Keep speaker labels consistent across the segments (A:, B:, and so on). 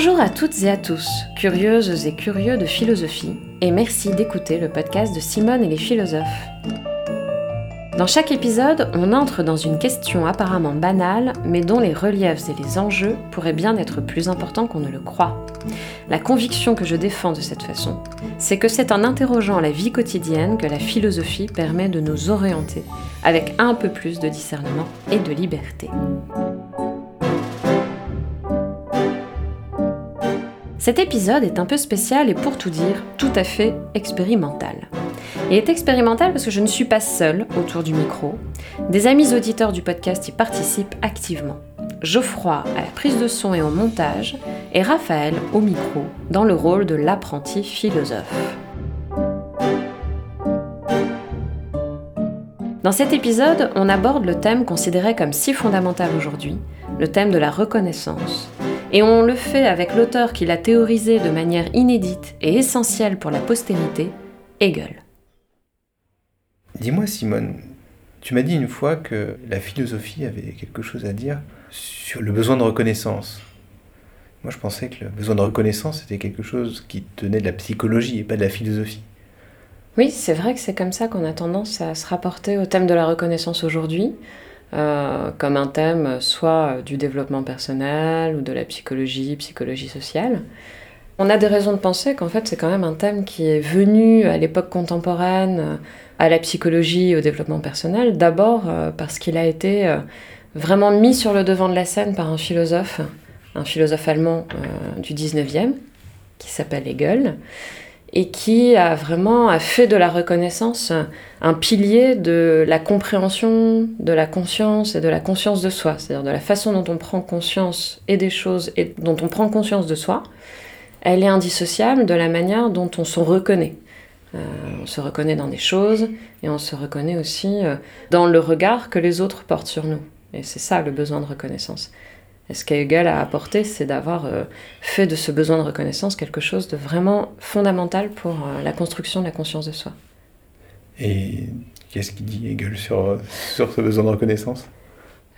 A: Bonjour à toutes et à tous, curieuses et curieux de philosophie, et merci d'écouter le podcast de Simone et les philosophes. Dans chaque épisode, on entre dans une question apparemment banale, mais dont les reliefs et les enjeux pourraient bien être plus importants qu'on ne le croit. La conviction que je défends de cette façon, c'est que c'est en interrogeant la vie quotidienne que la philosophie permet de nous orienter avec un peu plus de discernement et de liberté. Cet épisode est un peu spécial et pour tout dire, tout à fait expérimental. Il est expérimental parce que je ne suis pas seule autour du micro. Des amis auditeurs du podcast y participent activement. Geoffroy à la prise de son et au montage, et Raphaël au micro, dans le rôle de l'apprenti philosophe. Dans cet épisode, on aborde le thème considéré comme si fondamental aujourd'hui, le thème de la reconnaissance, et on le fait avec l'auteur qui l'a théorisé de manière inédite et essentielle pour la postérité, Hegel.
B: Dis-moi Simone, tu m'as dit une fois que la philosophie avait quelque chose à dire sur le besoin de reconnaissance. Moi je pensais que le besoin de reconnaissance était quelque chose qui tenait de la psychologie et pas de la philosophie.
A: Oui, c'est vrai que c'est comme ça qu'on a tendance à se rapporter au thème de la reconnaissance aujourd'hui. Euh, comme un thème soit du développement personnel ou de la psychologie, psychologie sociale. On a des raisons de penser qu'en fait c'est quand même un thème qui est venu à l'époque contemporaine à la psychologie et au développement personnel, d'abord euh, parce qu'il a été euh, vraiment mis sur le devant de la scène par un philosophe, un philosophe allemand du 19e, qui s'appelle Hegel, et qui a vraiment a fait de la reconnaissance un pilier de la compréhension de la conscience et de la conscience de soi, c'est-à-dire de la façon dont on prend conscience et des choses et dont on prend conscience de soi, elle est indissociable de la manière dont on se reconnaît. Euh, on se reconnaît dans des choses et on se reconnaît aussi euh, dans le regard que les autres portent sur nous. Et c'est ça le besoin de reconnaissance. Et ce qu'Hegel a apporté, c'est d'avoir euh, fait de ce besoin de reconnaissance quelque chose de vraiment fondamental pour euh, la construction de la conscience de soi.
B: Et qu'est-ce qu'il dit Hegel sur, sur ce besoin de reconnaissance?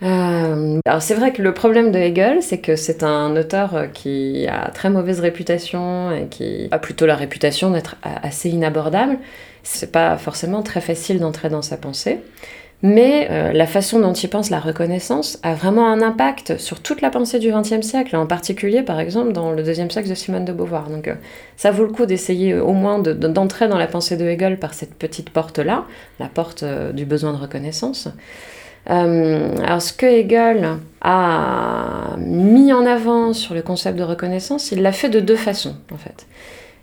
A: Euh, alors c'est vrai que le problème de Hegel, c'est que c'est un auteur qui a très mauvaise réputation et qui a plutôt la réputation d'être assez inabordable. C'est pas forcément très facile d'entrer dans sa pensée. Mais euh, la façon dont il pense la reconnaissance a vraiment un impact sur toute la pensée du XXe siècle, en particulier par exemple dans le deuxième siècle de Simone de Beauvoir. Donc euh, ça vaut le coup d'essayer euh, au moins d'entrer dans la pensée de Hegel par cette petite porte-là, la porte du besoin de reconnaissance. alors ce que Hegel a mis en avant sur le concept de reconnaissance, il l'a fait de deux façons en fait.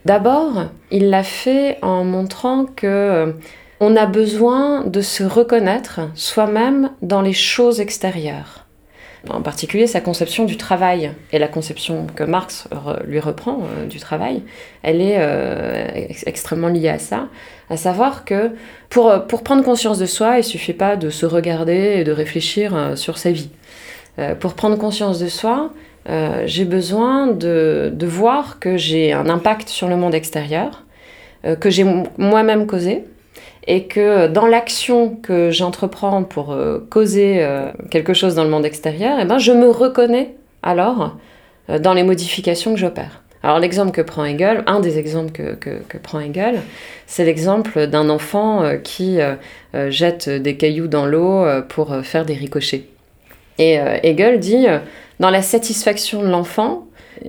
A: D'abord, il l'a fait en montrant que on a besoin de se reconnaître soi-même dans les choses extérieures. En particulier sa conception du travail et la conception que Marx lui reprend euh, du travail, elle est euh, extrêmement liée à ça, à savoir que pour, pour prendre conscience de soi, il suffit pas de se regarder et de réfléchir euh, sur sa vie. pour prendre conscience de soi, j'ai besoin de, de, voir que j'ai un impact sur le monde extérieur, que j'ai moi-même causé, et que dans l'action que j'entreprends pour euh, causer euh, quelque chose dans le monde extérieur, eh ben, je me reconnais alors euh, dans les modifications que j'opère. Alors l'exemple que prend Hegel, un des exemples que, que, prend Hegel, c'est l'exemple d'un enfant qui jette des cailloux dans l'eau pour faire des ricochets. Et Hegel dit, dans la satisfaction de l'enfant,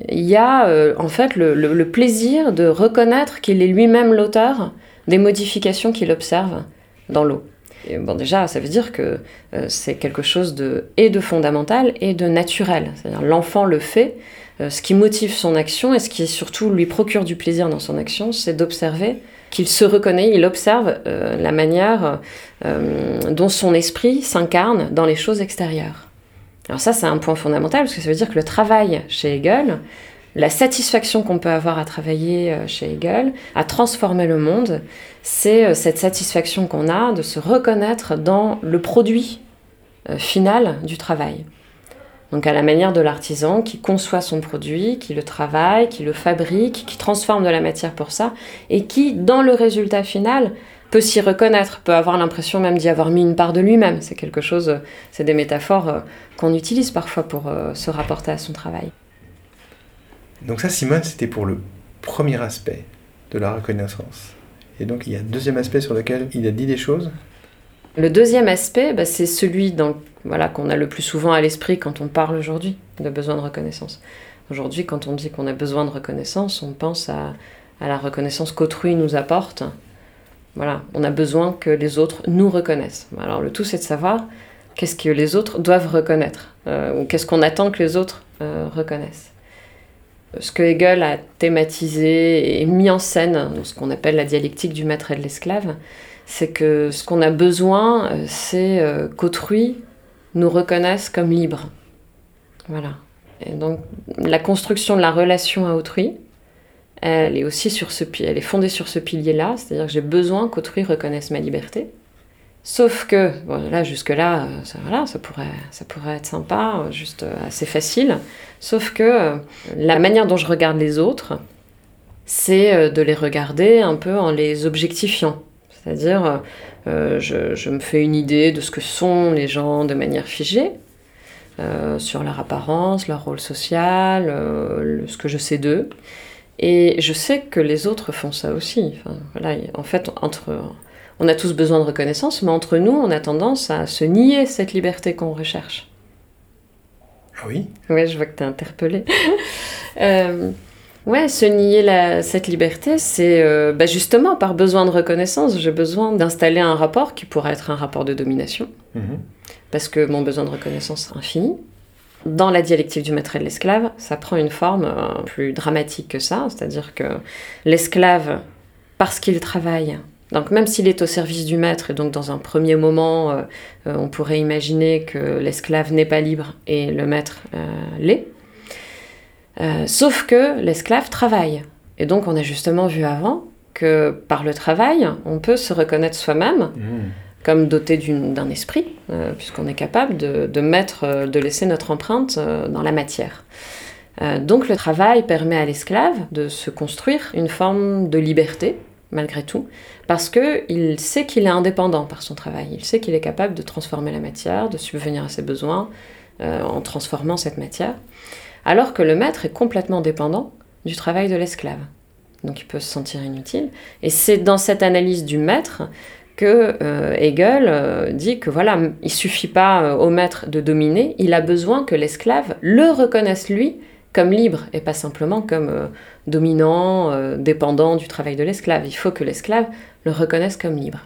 A: il y a en fait le plaisir de reconnaître qu'il est lui-même l'auteur des modifications qu'il observe dans l'eau. bon, déjà, ça veut dire que euh, c'est quelque chose de, et de fondamental et de naturel. L'enfant le fait. Euh, ce qui motive son action et ce qui surtout lui procure du plaisir dans son action, c'est d'observer qu'il se reconnaît, il observe euh, la manière dont son esprit s'incarne dans les choses extérieures. Alors ça, c'est un point fondamental parce que ça veut dire que le travail chez Hegel, la satisfaction qu'on peut avoir à travailler euh, chez Hegel, à transformer le monde, c'est euh, cette satisfaction qu'on a de se reconnaître dans le produit euh, final du travail. Donc à la manière de l'artisan qui conçoit son produit, qui le travaille, qui le fabrique, qui transforme de la matière pour ça, et qui, dans le résultat final, peut s'y reconnaître, peut avoir l'impression même d'y avoir mis une part de lui-même. C'est quelque chose, c'est des métaphores qu'on utilise parfois pour se rapporter à son travail.
B: Donc ça, Simone, c'était pour le premier aspect de la reconnaissance. Et donc il y a un deuxième aspect sur lequel il a dit des choses.
A: Le deuxième aspect, bah, c'est celui voilà, qu'on a le plus souvent à l'esprit quand on parle aujourd'hui de besoin de reconnaissance. Aujourd'hui, quand on dit qu'on a besoin de reconnaissance, on pense à, la reconnaissance qu'autrui nous apporte. Voilà, on a besoin que les autres nous reconnaissent. Alors le tout, c'est de savoir qu'est-ce que les autres doivent reconnaître, euh, ou qu'est-ce qu'on attend que les autres euh, reconnaissent. Ce que Hegel a thématisé et mis en scène, ce qu'on appelle la dialectique du maître et de l'esclave, c'est que ce qu'on a besoin, euh, c'est qu'autrui nous reconnaisse comme libres. Voilà. Et donc la construction de la relation à autrui, elle est aussi sur ce elle est fondée sur ce pilier-là, c'est-à-dire que j'ai besoin qu'autrui reconnaisse ma liberté. Sauf que, là, jusque-là, euh, ça, voilà, ça, pourrait, ça pourrait être sympa, euh, juste euh, assez facile. Sauf que la manière dont je regarde les autres, c'est de les regarder un peu en les objectifiant. C'est-à-dire, je, me fais une idée de ce que sont les gens de manière figée, sur leur apparence, leur rôle social, ce que je sais d'eux. Et je sais que les autres font ça aussi. Voilà, en fait, entre on a tous besoin de reconnaissance, mais entre nous, on a tendance à se nier cette liberté qu'on recherche.
B: Ah oui?
A: Ouais, je vois que tu es interpellé. euh, ouais, se nier cette liberté, c'est euh, bah, justement par besoin de reconnaissance. J'ai besoin d'installer un rapport qui pourrait être un rapport de domination, mhm. parce que mon besoin de reconnaissance est infini. Dans la dialectique du maître et de l'esclave, ça prend une forme euh, plus dramatique que ça, c'est-à-dire que l'esclave, parce qu'il travaille, donc même s'il est au service du maître, et donc dans un premier moment, euh, euh, on pourrait imaginer que l'esclave n'est pas libre et le maître euh, l'est. sauf que l'esclave travaille. Et donc on a justement vu avant que par le travail, on peut se reconnaître soi-même mmh. comme doté d'un esprit, puisqu'on est capable de, de, mettre, de laisser notre empreinte dans la matière. donc le travail permet à l'esclave de se construire une forme de liberté, malgré tout, parce qu'il sait qu'il est indépendant par son travail, il sait qu'il est capable de transformer la matière, de subvenir à ses besoins euh, en transformant cette matière, alors que le maître est complètement dépendant du travail de l'esclave. Donc il peut se sentir inutile. Et c'est dans cette analyse du maître que euh, Hegel euh, dit que voilà, il suffit pas au maître de dominer, il a besoin que l'esclave le reconnaisse lui comme libre et pas simplement comme euh, dominant, euh, dépendant du travail de l'esclave. Il faut que l'esclave le reconnaisse comme libre.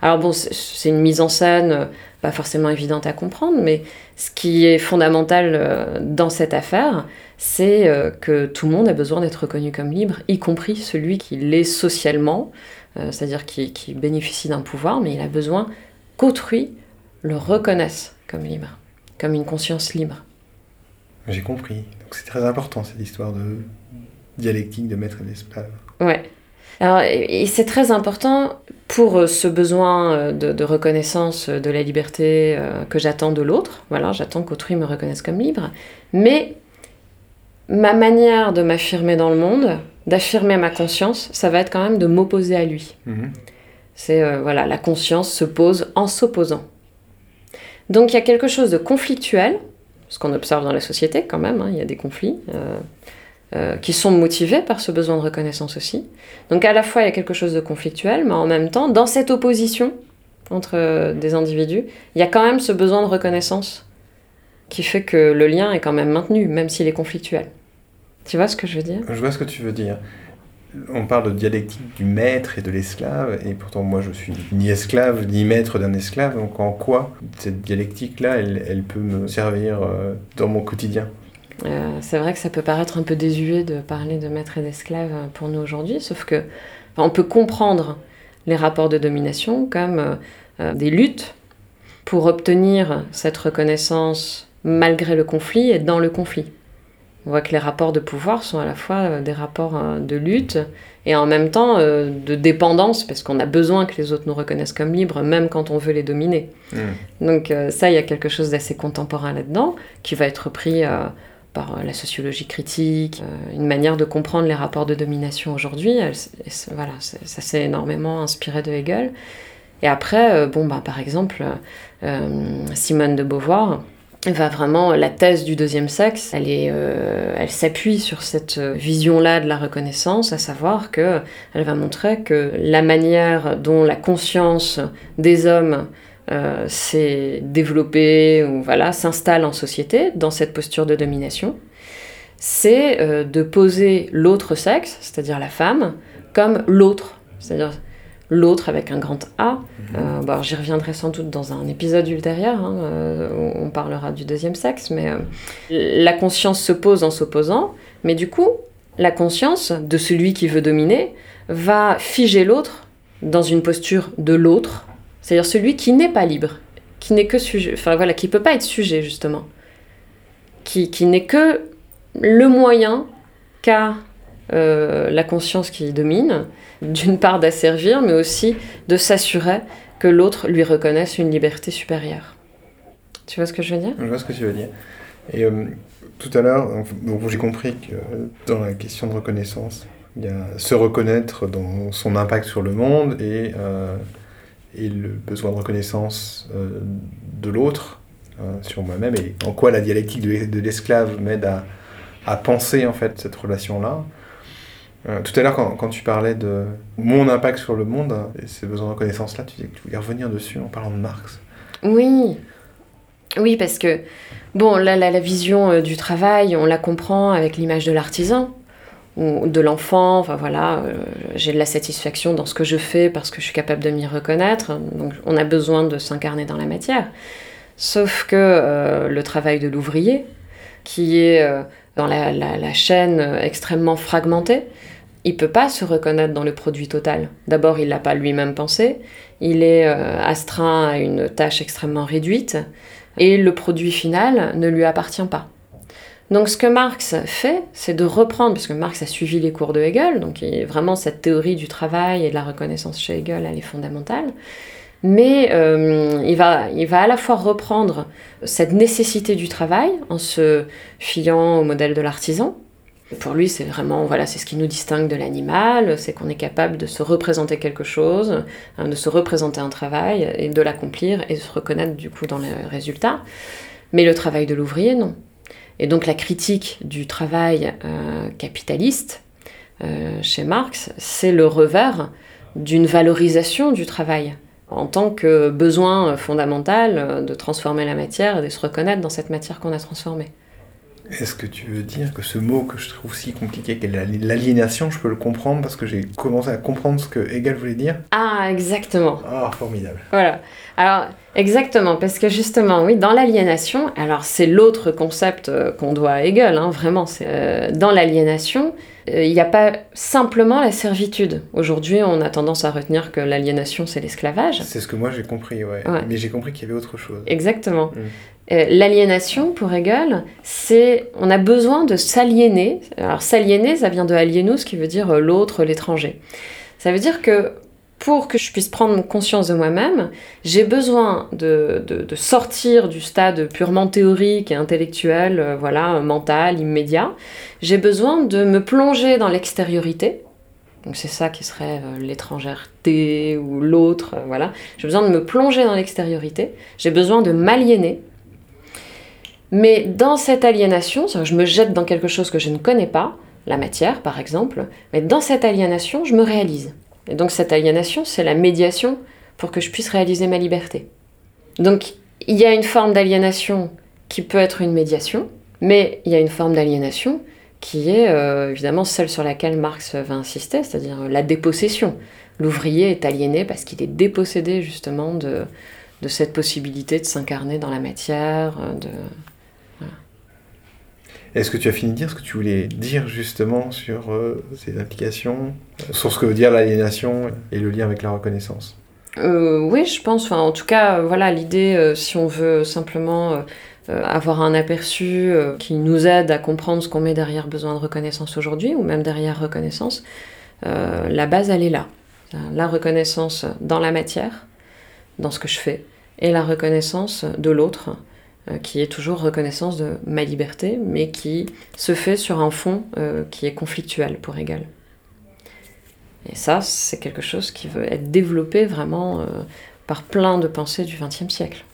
A: Alors bon, c'est une mise en scène euh, pas forcément évidente à comprendre, mais ce qui est fondamental dans cette affaire, c'est que tout le monde a besoin d'être reconnu comme libre, y compris celui qui l'est socialement, c'est-à-dire qui, qui bénéficie d'un pouvoir, mais il a besoin qu'autrui le reconnaisse comme libre, comme une conscience libre.
B: J'ai compris c'est très important cette histoire de dialectique de maître et d'esclave.
A: Ouais. Alors, et c'est très important pour euh, ce besoin euh, de, reconnaissance de la liberté euh, que j'attends de l'autre. Voilà, j'attends qu'autrui me reconnaisse comme libre. Mais ma manière de m'affirmer dans le monde, d'affirmer ma conscience, ça va être quand même de m'opposer à lui. Mhm. C'est voilà, la conscience se pose en s'opposant. Donc il y a quelque chose de conflictuel ce qu'on observe dans la société quand même, hein, il y a des conflits euh, euh, qui sont motivés par ce besoin de reconnaissance aussi. Donc à la fois il y a quelque chose de conflictuel, mais en même temps, dans cette opposition entre euh, des individus, il y a quand même ce besoin de reconnaissance qui fait que le lien est quand même maintenu, même s'il est conflictuel. Tu vois ce que je veux dire?
B: Je vois ce que tu veux dire on parle de dialectique du maître et de l'esclave, et pourtant moi je suis ni esclave ni maître d'un esclave, donc en quoi cette dialectique-là, elle, peut me servir euh, dans mon quotidien?
A: Euh, C'est vrai que ça peut paraître un peu désuet de parler de maître et d'esclave pour nous aujourd'hui, sauf que on peut comprendre les rapports de domination comme euh, des luttes pour obtenir cette reconnaissance malgré le conflit et dans le conflit. On voit que les rapports de pouvoir sont à la fois euh, des rapports euh, de lutte et en même temps euh, de dépendance, parce qu'on a besoin que les autres nous reconnaissent comme libres, même quand on veut les dominer. Mm. Donc ça, il y a quelque chose d'assez contemporain là-dedans, qui va être pris par la sociologie critique, une manière de comprendre les rapports de domination aujourd'hui. Voilà, ça s'est énormément inspiré de Hegel. Et après, bon, bah, par exemple, Simone de Beauvoir, va vraiment la thèse du deuxième sexe, elle est, euh, elle s'appuie sur cette vision-là de la reconnaissance, à savoir que elle va montrer que la manière dont la conscience des hommes euh, s'est développée ou voilà s'installe en société dans cette posture de domination, c'est euh, de poser l'autre sexe, c'est-à-dire la femme, comme l'autre, c'est-à-dire l'autre avec un grand A. Mhm. Euh, bon, J'y reviendrai sans doute dans un épisode ultérieur, hein, euh, où on parlera du deuxième sexe, mais euh, la conscience se pose en s'opposant, mais du coup, la conscience de celui qui veut dominer va figer l'autre dans une posture de l'autre, c'est-à-dire celui qui n'est pas libre, qui n'est que sujet, enfin voilà, qui peut pas être sujet justement, qui, qui n'est que le moyen qu'a la conscience qui domine, d'une part d'asservir, mais aussi de s'assurer que l'autre lui reconnaisse une liberté supérieure. Tu vois ce que je veux dire?
B: Je vois ce que tu veux dire. Et euh, tout à l'heure, j'ai compris que dans la question de reconnaissance, il y a se reconnaître dans son impact sur le monde et, euh, le besoin de reconnaissance euh, de l'autre sur moi-même et en quoi la dialectique de l'esclave m'aide à, à, penser en fait cette relation-là. Euh, tout à l'heure, quand, tu parlais de mon impact sur le monde et ces besoins de reconnaissance-là, tu disais que tu voulais revenir dessus en parlant de Marx.
A: Oui, oui, parce que, bon, la, vision euh, du travail, on la comprend avec l'image de l'artisan ou de l'enfant. Enfin voilà, euh, j'ai de la satisfaction dans ce que je fais parce que je suis capable de m'y reconnaître. Donc, on a besoin de s'incarner dans la matière. Sauf que le travail de l'ouvrier, qui est dans la, chaîne extrêmement fragmentée, il peut pas se reconnaître dans le produit total. D'abord, il l'a pas lui-même pensé, il est euh, astreint à une tâche extrêmement réduite, et le produit final ne lui appartient pas. Donc ce que Marx fait, c'est de reprendre, parce que Marx a suivi les cours de Hegel, donc vraiment cette théorie du travail et de la reconnaissance chez Hegel, elle est fondamentale, mais euh, il, va, il va à la fois reprendre cette nécessité du travail en se fiant au modèle de l'artisan, pour lui, c'est vraiment, voilà, c'est ce qui nous distingue de l'animal, c'est qu'on est capable de se représenter quelque chose, hein, de se représenter un travail et de l'accomplir et de se reconnaître du coup dans les résultats. Mais le travail de l'ouvrier, non. Et donc la critique du travail euh, capitaliste euh, chez Marx, c'est le revers d'une valorisation du travail en tant que besoin fondamental de transformer la matière et de se reconnaître dans cette matière qu'on a transformée.
B: Est-ce que tu veux dire que ce mot que je trouve si compliqué, qu'est l'aliénation, je peux le comprendre parce que j'ai commencé à comprendre ce que Hegel voulait dire?
A: Ah, exactement.
B: Ah, formidable.
A: Voilà. Alors, exactement, parce que justement, oui, dans l'aliénation, alors c'est l'autre concept euh, qu'on doit à Hegel, hein, vraiment, c'est euh, dans l'aliénation, euh, il n'y a pas simplement la servitude. Aujourd'hui, on a tendance à retenir que l'aliénation, c'est l'esclavage.
B: C'est ce que moi j'ai compris, ouais. Mais j'ai compris qu'il y avait autre chose.
A: Exactement. Mm. Euh, l'aliénation, pour Hegel, c'est on a besoin de s'aliéner. Alors s'aliéner, ça vient de alienus, qui veut dire euh, l'autre, l'étranger. Ça veut dire que pour que je puisse prendre conscience de moi-même, j'ai besoin de, sortir du stade purement théorique et intellectuel, euh, voilà, mental, immédiat. J'ai besoin de me plonger dans l'extériorité. Donc c'est ça qui serait l'étrangèreté ou l'autre, voilà. J'ai besoin de me plonger dans l'extériorité. J'ai besoin de m'aliéner mais dans cette aliénation, je me jette dans quelque chose que je ne connais pas, la matière par exemple, mais dans cette aliénation, je me réalise. Et donc cette aliénation, c'est la médiation pour que je puisse réaliser ma liberté. Donc il y a une forme d'aliénation qui peut être une médiation, mais il y a une forme d'aliénation qui est euh, évidemment celle sur laquelle Marx va insister, c'est-à-dire la dépossession. L'ouvrier est aliéné parce qu'il est dépossédé justement de, de cette possibilité de s'incarner dans la matière, de,
B: est-ce que tu as fini de dire ce que tu voulais dire justement sur euh, ces implications, euh, sur ce que veut dire l'aliénation et le lien avec la reconnaissance?
A: Euh, Oui, je pense. Enfin, en tout cas, voilà, l'idée, si on veut simplement avoir un aperçu qui nous aide à comprendre ce qu'on met derrière besoin de reconnaissance aujourd'hui, ou même derrière reconnaissance, la base, elle est là. La reconnaissance dans la matière, dans ce que je fais, et la reconnaissance de l'autre qui est toujours reconnaissance de ma liberté, mais qui se fait sur un fond euh, qui est conflictuel pour Hegel. Et ça, c'est quelque chose qui veut être développé vraiment euh, par plein de pensées du XXe siècle.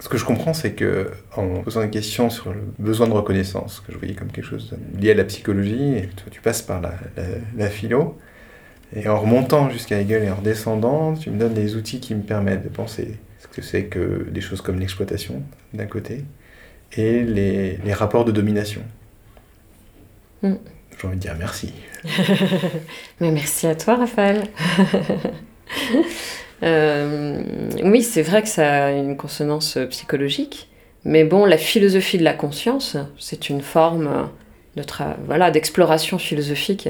B: Ce que je comprends, c'est que en posant des questions sur le besoin de reconnaissance, que je voyais comme quelque chose lié à la psychologie, tu passes par la, la philo, et en remontant jusqu'à Hegel et en redescendant, tu me donnes des outils qui me permettent de penser ce que c'est que des choses comme l'exploitation, d'un côté, et les, les rapports de domination. Mm. J'ai envie de dire merci.
A: Mais merci à toi, Raphaël. Euh, oui, c'est vrai que ça a une consonance psychologique, mais bon, la philosophie de la conscience, c'est une forme de voilà, d'exploration philosophique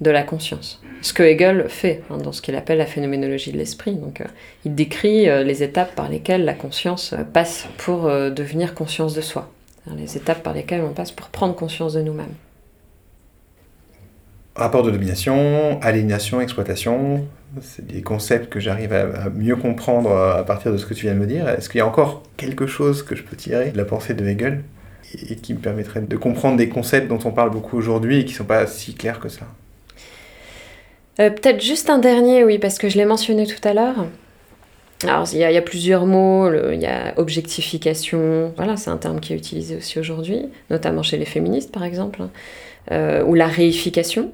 A: de la conscience. Ce que Hegel fait hein, dans ce qu'il appelle la phénoménologie de l'esprit. Donc, euh, il décrit euh, les étapes par lesquelles la conscience passe pour devenir conscience de soi. Les étapes par lesquelles on passe pour prendre conscience de nous-mêmes.
B: Rapport de domination, aliénation, exploitation, c'est des concepts que j'arrive à, mieux comprendre à partir de ce que tu viens de me dire. Est-ce qu'il y a encore quelque chose que je peux tirer de la pensée de Hegel et qui me permettrait de comprendre des concepts dont on parle beaucoup aujourd'hui et qui ne sont pas si clairs que ça?
A: Euh, Peut-être juste un dernier, oui, parce que je l'ai mentionné tout à l'heure. Alors, il y, a, plusieurs mots, il y a objectification, voilà, c'est un terme qui est utilisé aussi aujourd'hui, notamment chez les féministes par exemple, hein. euh, ou la réification,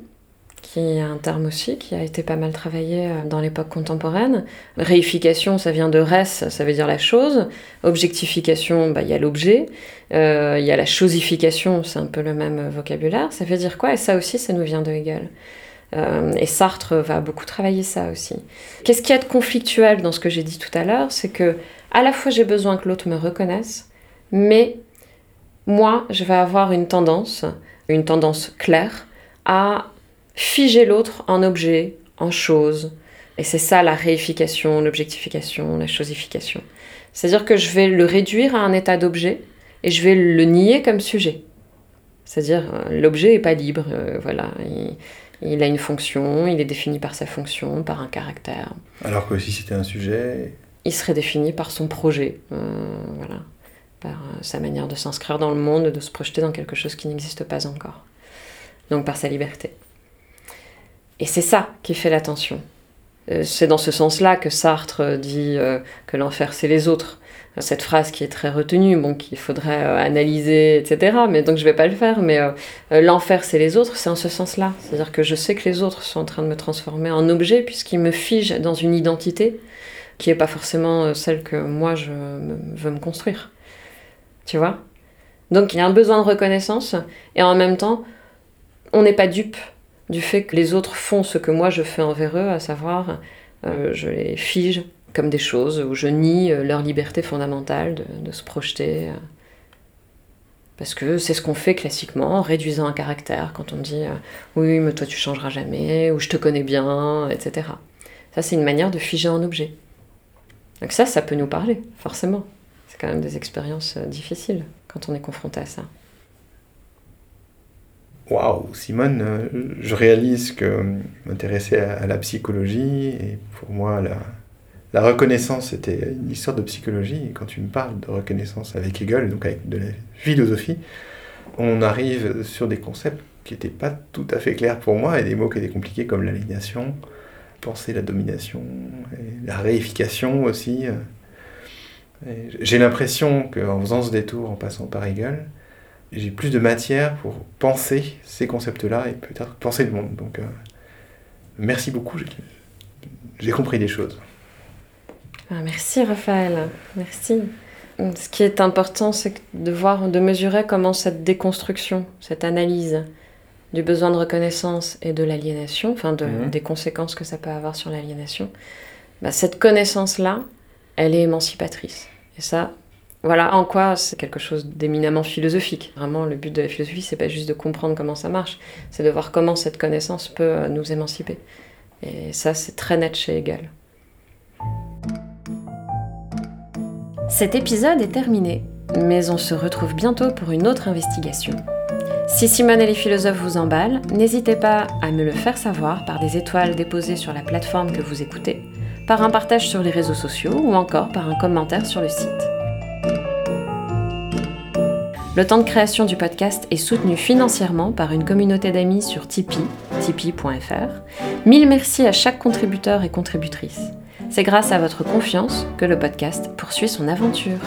A: qui est un terme aussi qui a été pas mal travaillé euh, dans l'époque contemporaine. Réification, ça vient de res, ça veut dire la chose. Objectification, bah, il y a l'objet. Il y a la chosification, c'est un peu le même vocabulaire. Ça veut dire quoi? Et ça aussi, ça nous vient de Hegel. Euh, et Sartre va beaucoup travailler ça aussi. Qu'est-ce qu'il y a de conflictuel dans ce que j'ai dit tout à l'heure C'est que à la fois j'ai besoin que l'autre me reconnaisse, mais moi, je vais avoir une tendance, une tendance claire, à figer l'autre en objet, en chose. Et c'est ça la réification, l'objectification, la chosification. C'est-à-dire que je vais le réduire à un état d'objet et je vais le nier comme sujet. C'est-à-dire euh, l'objet n'est pas libre, euh, voilà. Il, a une fonction, il est défini par sa fonction, par un caractère.
B: Alors que si c'était un sujet
A: Il serait défini par son projet, euh, voilà, par sa manière de s'inscrire dans le monde, de se projeter dans quelque chose qui n'existe pas encore. Donc par sa liberté. Et c'est ça qui fait la tension. Euh, c'est dans ce sens-là que Sartre dit euh, que l'enfer, c'est les autres. Cette phrase qui est très retenue, bon, qu'il faudrait euh, analyser, etc. Mais donc je vais pas le faire. Mais l'enfer, c'est les autres, c'est en ce sens-là. C'est-à-dire que je sais que les autres sont en train de me transformer en objet puisqu'ils me figent dans une identité qui n'est pas forcément celle que moi je veux me construire. Tu vois? Donc il y a un besoin de reconnaissance et en même temps, on n'est pas dupe du fait que les autres font ce que moi je fais envers eux, à savoir euh, je les fige comme des choses, ou je nie euh, leur liberté fondamentale de, se projeter. Euh. parce que c'est ce qu'on fait classiquement en réduisant un caractère, quand on dit oui, mais toi tu changeras jamais, ou je te connais bien, etc. Ça, c'est une manière de figer un objet. Donc ça, ça peut nous parler, forcément. C'est quand même des expériences difficiles quand on est confronté à ça.
B: Waouh, Simone, euh, je réalise que m'intéresser à, la psychologie, et pour moi, la, reconnaissance était une histoire de psychologie. Et quand tu me parles de reconnaissance avec Hegel, donc avec de la philosophie, on arrive sur des concepts qui n'étaient pas tout à fait clairs pour moi, et des mots qui étaient compliqués comme l'alignation, penser la domination, la réification aussi. J'ai l'impression qu'en faisant ce détour, en passant par Hegel, j'ai plus de matière pour penser ces concepts-là et peut-être penser le monde. Donc, euh, merci beaucoup, j'ai compris des choses.
A: Ah, merci Raphaël, merci. Ce qui est important, c'est de voir, de mesurer comment cette déconstruction, cette analyse du besoin de reconnaissance et de l'aliénation, enfin de, mhm. des conséquences que ça peut avoir sur l'aliénation, bah, cette connaissance-là, elle est émancipatrice. Et ça, voilà en quoi c'est quelque chose d'éminemment philosophique. Vraiment, le but de la philosophie, c'est pas juste de comprendre comment ça marche, c'est de voir comment cette connaissance peut nous émanciper. Et ça, c'est très net chez Hegel. Cet épisode est terminé, mais on se retrouve bientôt pour une autre investigation. Si Simone et les philosophes vous emballent, n'hésitez pas à me le faire savoir par des étoiles déposées sur la plateforme que vous écoutez, par un partage sur les réseaux sociaux ou encore par un commentaire sur le site. Le temps de création du podcast est soutenu financièrement par une communauté d'amis sur Tipeee, tipeee.fr. Mille merci à chaque contributeur et contributrice. C'est grâce à votre confiance que le podcast poursuit son aventure.